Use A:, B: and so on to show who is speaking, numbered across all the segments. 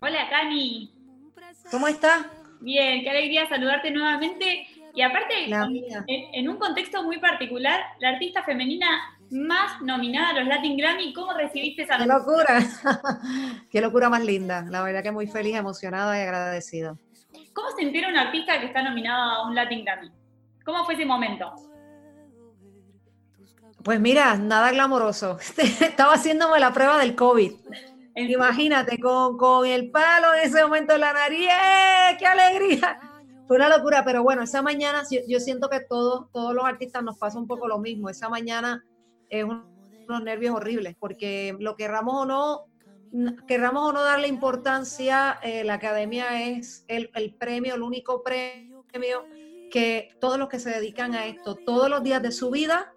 A: Hola, Cani.
B: ¿Cómo estás?
A: Bien, qué alegría saludarte nuevamente. Y aparte, en, un contexto muy particular, la artista femenina más nominada a los Latin Grammy, ¿cómo recibiste esa
B: ¡Qué locura! ¡Qué locura más linda! La verdad que muy feliz, emocionada y agradecido.
A: ¿Cómo se entera un artista que está nominado a un Latin Grammy? ¿Cómo fue ese momento?
B: Pues mira, nada glamoroso. Estaba haciéndome la prueba del COVID. Imagínate, con, con, el palo en ese momento en la nariz, ¡eh! ¡qué alegría! Fue una locura, pero bueno, esa mañana yo, siento que todos, todos los artistas nos pasa un poco lo mismo. Esa mañana es unos nervios horribles, porque lo querramos o no, querramos o no darle importancia, eh, la academia es el, el premio, el único premio que todos los que se dedican a esto todos los días de su vida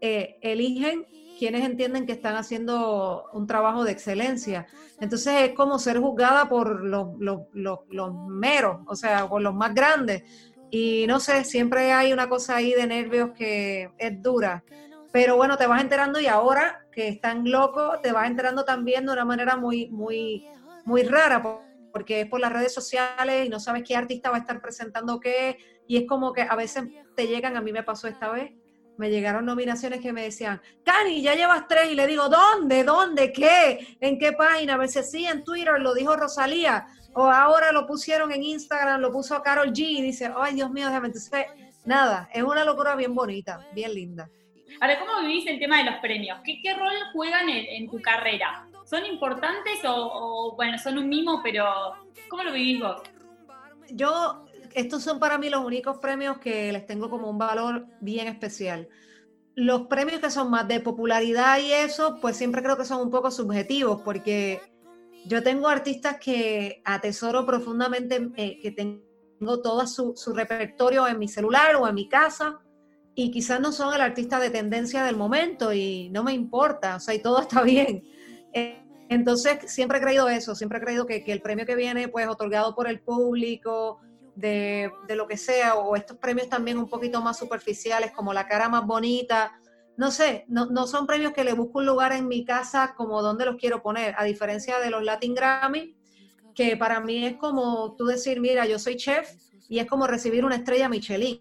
B: eh, eligen quienes entienden que están haciendo un trabajo de excelencia. Entonces es como ser juzgada por los, meros, o sea, por los más grandes. Y no sé, siempre hay una cosa ahí de nervios que es dura. Pero bueno, te vas enterando y ahora que están locos, te vas enterando también de una manera muy, muy, muy rara, porque es por las redes sociales y no sabes qué artista va a estar presentando qué. Y es como que a veces te llegan, a mí me pasó esta vez, me llegaron nominaciones que me decían, Cani, ya llevas tres, y le digo, ¿dónde? ¿Dónde? ¿Qué? ¿En qué página? A veces sí, en Twitter lo dijo Rosalía, o ahora lo pusieron en Instagram, lo puso Carol G, y dice, ay, Dios mío, déjame. Entonces, nada, es una locura bien bonita, bien linda.
A: Ahora, ¿cómo vivís el tema de los premios? ¿Qué, qué rol juegan en, tu carrera? ¿Son importantes o, bueno, son un mimo, pero ¿cómo lo vivís vos?
B: Yo estos son para mí los únicos premios que les tengo como un valor bien especial. Los premios que son más de popularidad y eso, pues siempre creo que son un poco subjetivos, porque yo tengo artistas que atesoro profundamente, eh, que tengo todo su, repertorio en mi celular o en mi casa, y quizás no son el artista de tendencia del momento y no me importa, o sea, y todo está bien. Eh, entonces, siempre he creído eso, siempre he creído que, que, el premio que viene, pues, otorgado por el público, de, lo que sea, o estos premios también un poquito más superficiales, como la cara más bonita. No sé, no, no son premios que le busco un lugar en mi casa como donde los quiero poner, a diferencia de los Latin Grammy, que para mí es como tú decir, mira, yo soy chef y es como recibir una estrella Michelin.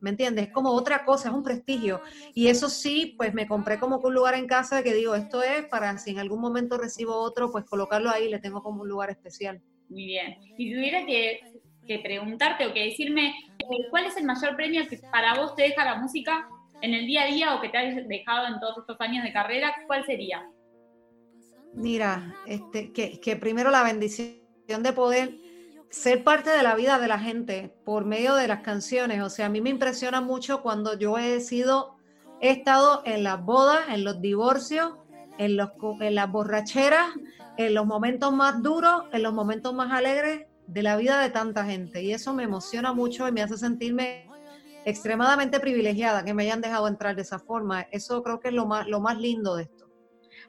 B: ¿Me entiendes? Es como otra cosa, es un prestigio. Y eso sí, pues me compré como un lugar en casa que digo, esto es para si en algún momento recibo otro, pues colocarlo ahí, le tengo como un lugar especial.
A: Muy bien. Si tuviera que que preguntarte o que decirme eh, cuál es el mayor premio que para vos te deja la música en el día a día o que te hayas dejado en todos estos años de carrera, ¿cuál sería?
B: Mira, este, que, que primero la bendición de poder ser parte de la vida de la gente por medio de las canciones. O sea, a mí me impresiona mucho cuando yo he sido, he estado en las bodas, en los divorcios, en, los, en las borracheras, en los momentos más duros, en los momentos más alegres de la vida de tanta gente y eso me emociona mucho y me hace sentirme extremadamente privilegiada que me hayan dejado entrar de esa forma. Eso creo que es lo más, lo más lindo de esto.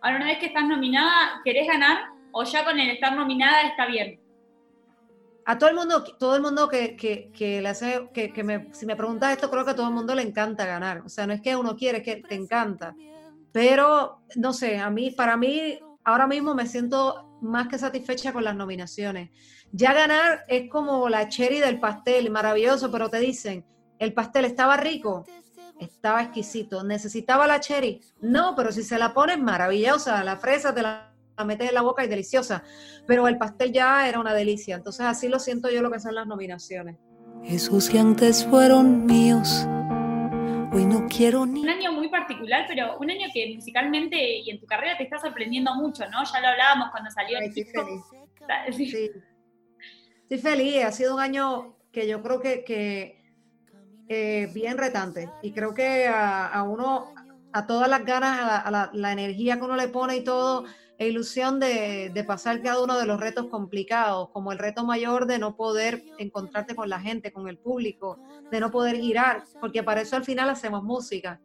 A: Ahora, una vez que estás nominada, ¿querés ganar o ya con el estar nominada está bien?
B: A todo el mundo, todo el mundo que, que, le hace, que, que me, si me preguntas esto, creo que a todo el mundo le encanta ganar. O sea, no es que uno quiere, es que te encanta. Pero, no sé, a mí, para mí, ahora mismo me siento más que satisfecha con las nominaciones. Ya ganar es como la cherry del pastel, maravilloso, pero te dicen, el pastel estaba rico, estaba exquisito, necesitaba la cherry. No, pero si se la pones maravillosa, la fresa te la, metes en la boca y deliciosa, pero el pastel ya era una delicia. Entonces así lo siento yo lo que son las nominaciones.
C: Esos que antes fueron míos. Hoy no quiero ni...
A: Un año muy particular, pero un año que musicalmente y en tu carrera te está sorprendiendo mucho, ¿no? Ya lo hablábamos cuando salió el disco.
B: Sí. Estoy feliz, ha sido un año que yo creo que, que eh, bien retante y creo que a, uno, a todas las ganas, a, la, energía que uno le pone y todo, e ilusión de, de, pasar cada uno de los retos complicados, como el reto mayor de no poder encontrarte con la gente, con el público, de no poder girar, porque para eso al final hacemos música.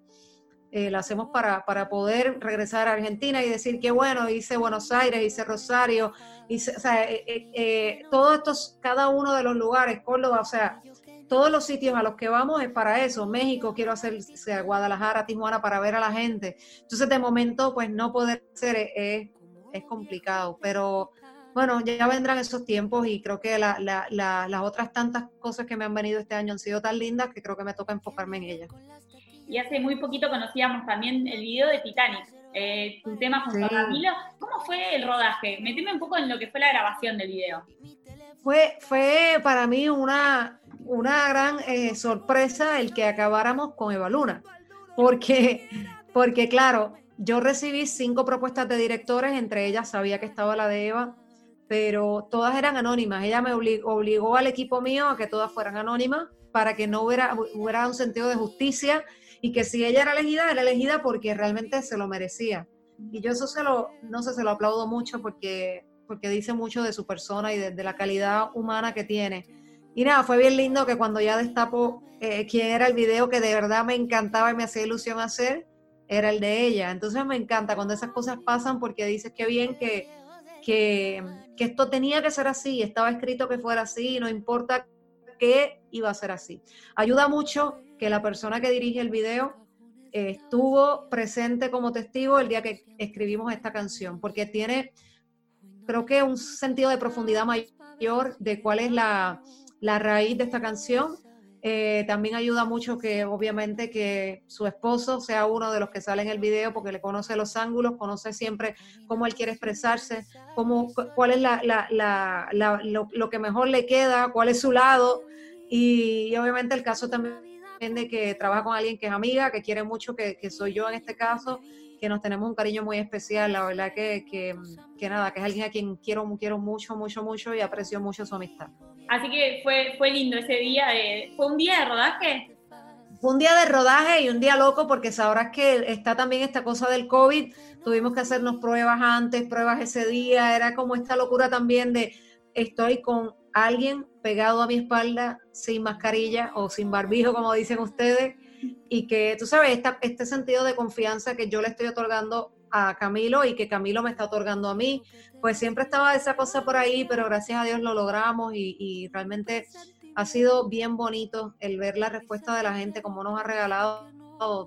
B: Eh, la hacemos para, para, poder regresar a Argentina y decir que bueno, hice Buenos Aires, hice Rosario, hice, o sea, eh, eh, todos estos, cada uno de los lugares, Córdoba, o sea, todos los sitios a los que vamos es para eso. México, quiero hacer sea, Guadalajara, Tijuana para ver a la gente. Entonces, de momento, pues no poder ser es, es complicado, pero bueno, ya vendrán esos tiempos y creo que las otras tantas cosas que me han venido este año han sido tan lindas que creo que me toca enfocarme en ellas.
A: Y hace muy poquito conocíamos también el video de Titanic, eh, tu tema junto a Camilo. ¿Cómo fue el rodaje? Meteme un poco en lo que fue la grabación del video.
B: Fue, fue para mí una, una gran eh, sorpresa el que acabáramos con Eva Luna, porque, porque claro, yo recibí cinco propuestas de directores, entre ellas sabía que estaba la de Eva, pero todas eran anónimas. Ella me obligó, al equipo mío a que todas fueran anónimas para que no hubiera, hubiera un sentido de justicia y que si ella era elegida, era elegida porque realmente se lo merecía. Y yo eso se lo, no sé, se lo aplaudo mucho porque, porque dice mucho de su persona y de, la calidad humana que tiene. Y nada, fue bien lindo que cuando ya destapo eh, quién era el video que de verdad me encantaba y me hacía ilusión hacer, era el de ella. Entonces me encanta cuando esas cosas pasan porque dices que bien que, que, que, esto tenía que ser así, estaba escrito que fuera así, no importa qué iba a ser así. Ayuda mucho que la persona que dirige el video estuvo presente como testigo el día que escribimos esta canción, porque tiene, creo que un sentido de profundidad mayor de cuál es la, la raíz de esta canción eh, también ayuda mucho que obviamente que su esposo sea uno de los que sale en el video porque le conoce los ángulos, conoce siempre cómo él quiere expresarse, cómo, cuál es la, la, lo, que mejor le queda, cuál es su lado. Y, obviamente el caso también de que trabaja con alguien que es amiga, que quiere mucho, que, que soy yo en este caso, que nos tenemos un cariño muy especial, la verdad que, que, que, nada, que es alguien a quien quiero, quiero mucho, mucho, mucho y aprecio mucho su amistad.
A: Así que fue, fue lindo ese día. ¿Fue un día de rodaje?
B: Fue un día de rodaje y un día loco porque sabrás que está también esta cosa del COVID. Tuvimos que hacernos pruebas antes, pruebas ese día. Era como esta locura también de estoy con alguien pegado a mi espalda sin mascarilla o sin barbijo, como dicen ustedes, y que tú sabes, este sentido de confianza que yo le estoy otorgando a Camilo y que Camilo me está otorgando a mí, pues siempre estaba esa cosa por ahí, pero gracias a Dios lo logramos y, realmente ha sido bien bonito el ver la respuesta de la gente, como nos ha regalado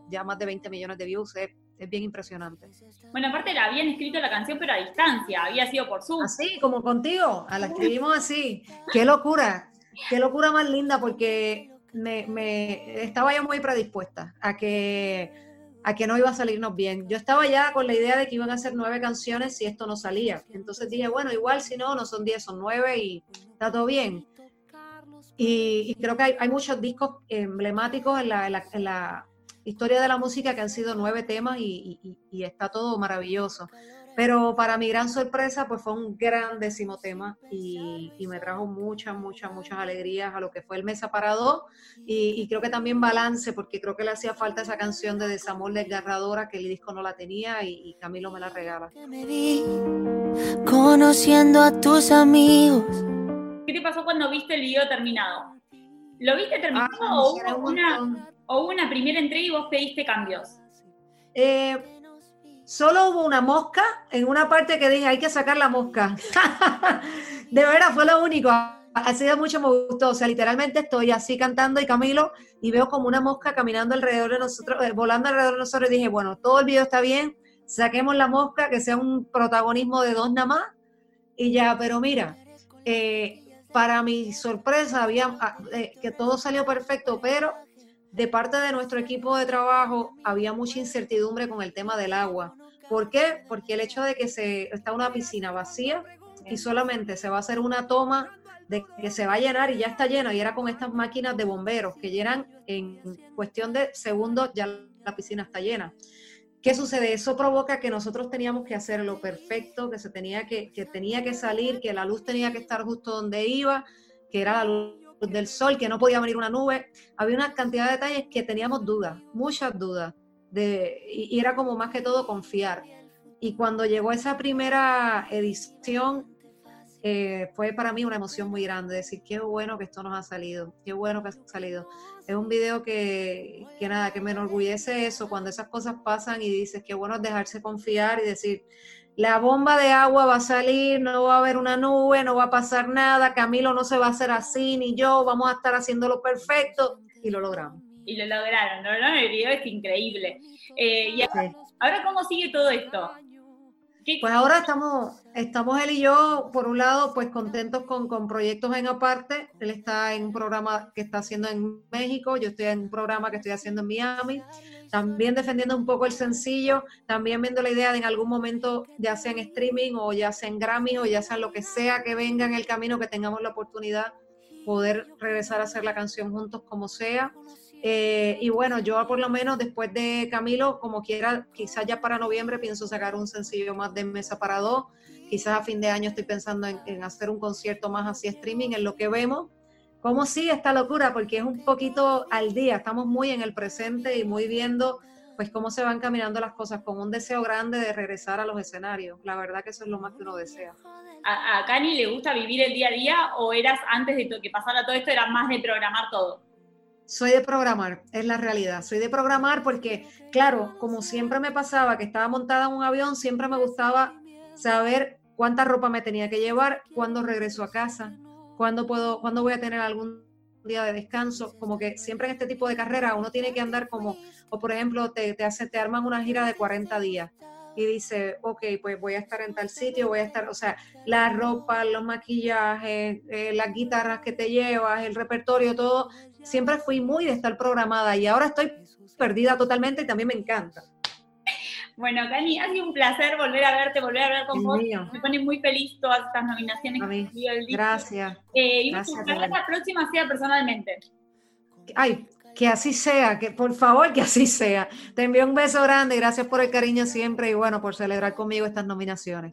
B: ya más de 20 millones de views, es, bien impresionante.
A: Bueno, aparte la habían escrito la canción, pero a distancia, había sido por Zoom.
B: Así, como contigo, a la escribimos así. Qué locura, qué locura más linda, porque me, me estaba yo muy predispuesta a que a que no iba a salirnos bien. Yo estaba ya con la idea de que iban a ser nueve canciones si esto no salía. Entonces dije, bueno, igual si no, no son diez, son nueve y está todo bien. Y, creo que hay, muchos discos emblemáticos en la, historia de la música que han sido nueve temas y está todo maravilloso. Pero para mi gran sorpresa, pues fue un grandísimo tema y, me trajo muchas, muchas, muchas alegrías a lo que fue el mes separado y, y, creo que también balance, porque creo que le hacía falta esa canción de desamor desgarradora que el disco no la tenía y, Camilo me la regala.
C: conociendo a tus amigos.
A: ¿Qué te pasó cuando viste el video terminado? ¿Lo viste terminado ah, o, hubo una, o una primera entrega y vos pediste cambios?
B: Eh, Solo hubo una mosca en una parte que dije, hay que sacar la mosca. de verdad, fue lo único. Así de mucho me gustó. O sea, literalmente estoy así cantando y Camilo y veo como una mosca caminando alrededor de nosotros, eh, volando alrededor de nosotros. Y dije, bueno, todo el video está bien, saquemos la mosca, que sea un protagonismo de dos nada más. Y ya, pero mira, eh, para mi sorpresa, había ah, eh, que todo salió perfecto, pero de parte de nuestro equipo de trabajo había mucha incertidumbre con el tema del agua. ¿Por qué? Porque el hecho de que se, está una piscina vacía y solamente se va a hacer una toma de que se va a llenar y ya está lleno y era con estas máquinas de bomberos que llenan en cuestión de segundos ya la piscina está llena. ¿Qué sucede? Eso provoca que nosotros teníamos que hacer lo perfecto, que se tenía que, que tenía que salir, que la luz tenía que estar justo donde iba, que era la luz del sol, que no podía venir una nube. Había una cantidad de detalles que teníamos dudas, muchas dudas, de, y, era como más que todo confiar. Y cuando llegó esa primera edición, eh, fue para mí una emoción muy grande, decir, qué bueno que esto nos ha salido, qué bueno que ha salido. Es un video que, que nada, que me enorgullece eso, cuando esas cosas pasan y dices, qué bueno es dejarse confiar y decir, la bomba de agua va a salir, no va a haber una nube, no va a pasar nada, Camilo no se va a hacer así, ni yo, vamos a estar haciéndolo perfecto, y lo logramos.
A: Y lo lograron, ¿no? El video es increíble. Eh, y ahora, ¿cómo sigue todo esto?
B: Pues ahora estamos, estamos él y yo, por un lado, pues contentos con, con, proyectos en aparte. Él está en un programa que está haciendo en México, yo estoy en un programa que estoy haciendo en Miami. También defendiendo un poco el sencillo, también viendo la idea de en algún momento, ya sea en streaming o ya sea en Grammy o ya sea lo que sea que venga en el camino, que tengamos la oportunidad poder regresar a hacer la canción juntos como sea. Eh, y bueno, yo por lo menos después de Camilo, como quiera, quizás ya para noviembre pienso sacar un sencillo más de mesa para dos. Quizás a fin de año estoy pensando en, hacer un concierto más así streaming, en lo que vemos. ¿Cómo sigue esta locura? Porque es un poquito al día, estamos muy en el presente y muy viendo pues cómo se van caminando las cosas con un deseo grande de regresar a los escenarios. La verdad que eso es lo más que uno desea.
A: ¿A, a le gusta vivir el día a día o eras antes de que pasara todo esto, era más de programar todo?
B: Soy de programar, es la realidad. Soy de programar porque, claro, como siempre me pasaba que estaba montada en un avión, siempre me gustaba saber cuánta ropa me tenía que llevar, cuándo regreso a casa, cuándo puedo, cuándo voy a tener algún día de descanso. Como que siempre en este tipo de carrera uno tiene que andar como, o por ejemplo, te, te, hace, te arman una gira de 40 días y dice, ok, pues voy a estar en tal sitio, voy a estar, o sea, la ropa, los maquillajes, eh, las guitarras que te llevas, el repertorio, todo, siempre fui muy de estar programada y ahora estoy perdida totalmente y también me encanta.
A: Bueno, Cani, ha sido un placer volver a verte, volver a hablar con vos. Me pone muy feliz todas estas nominaciones
B: que Gracias.
A: Eh, y Gracias, la próxima sea personalmente.
B: Ay, que así sea, que por favor que así sea. Te envío un beso grande, gracias por el cariño siempre y bueno, por celebrar conmigo estas nominaciones.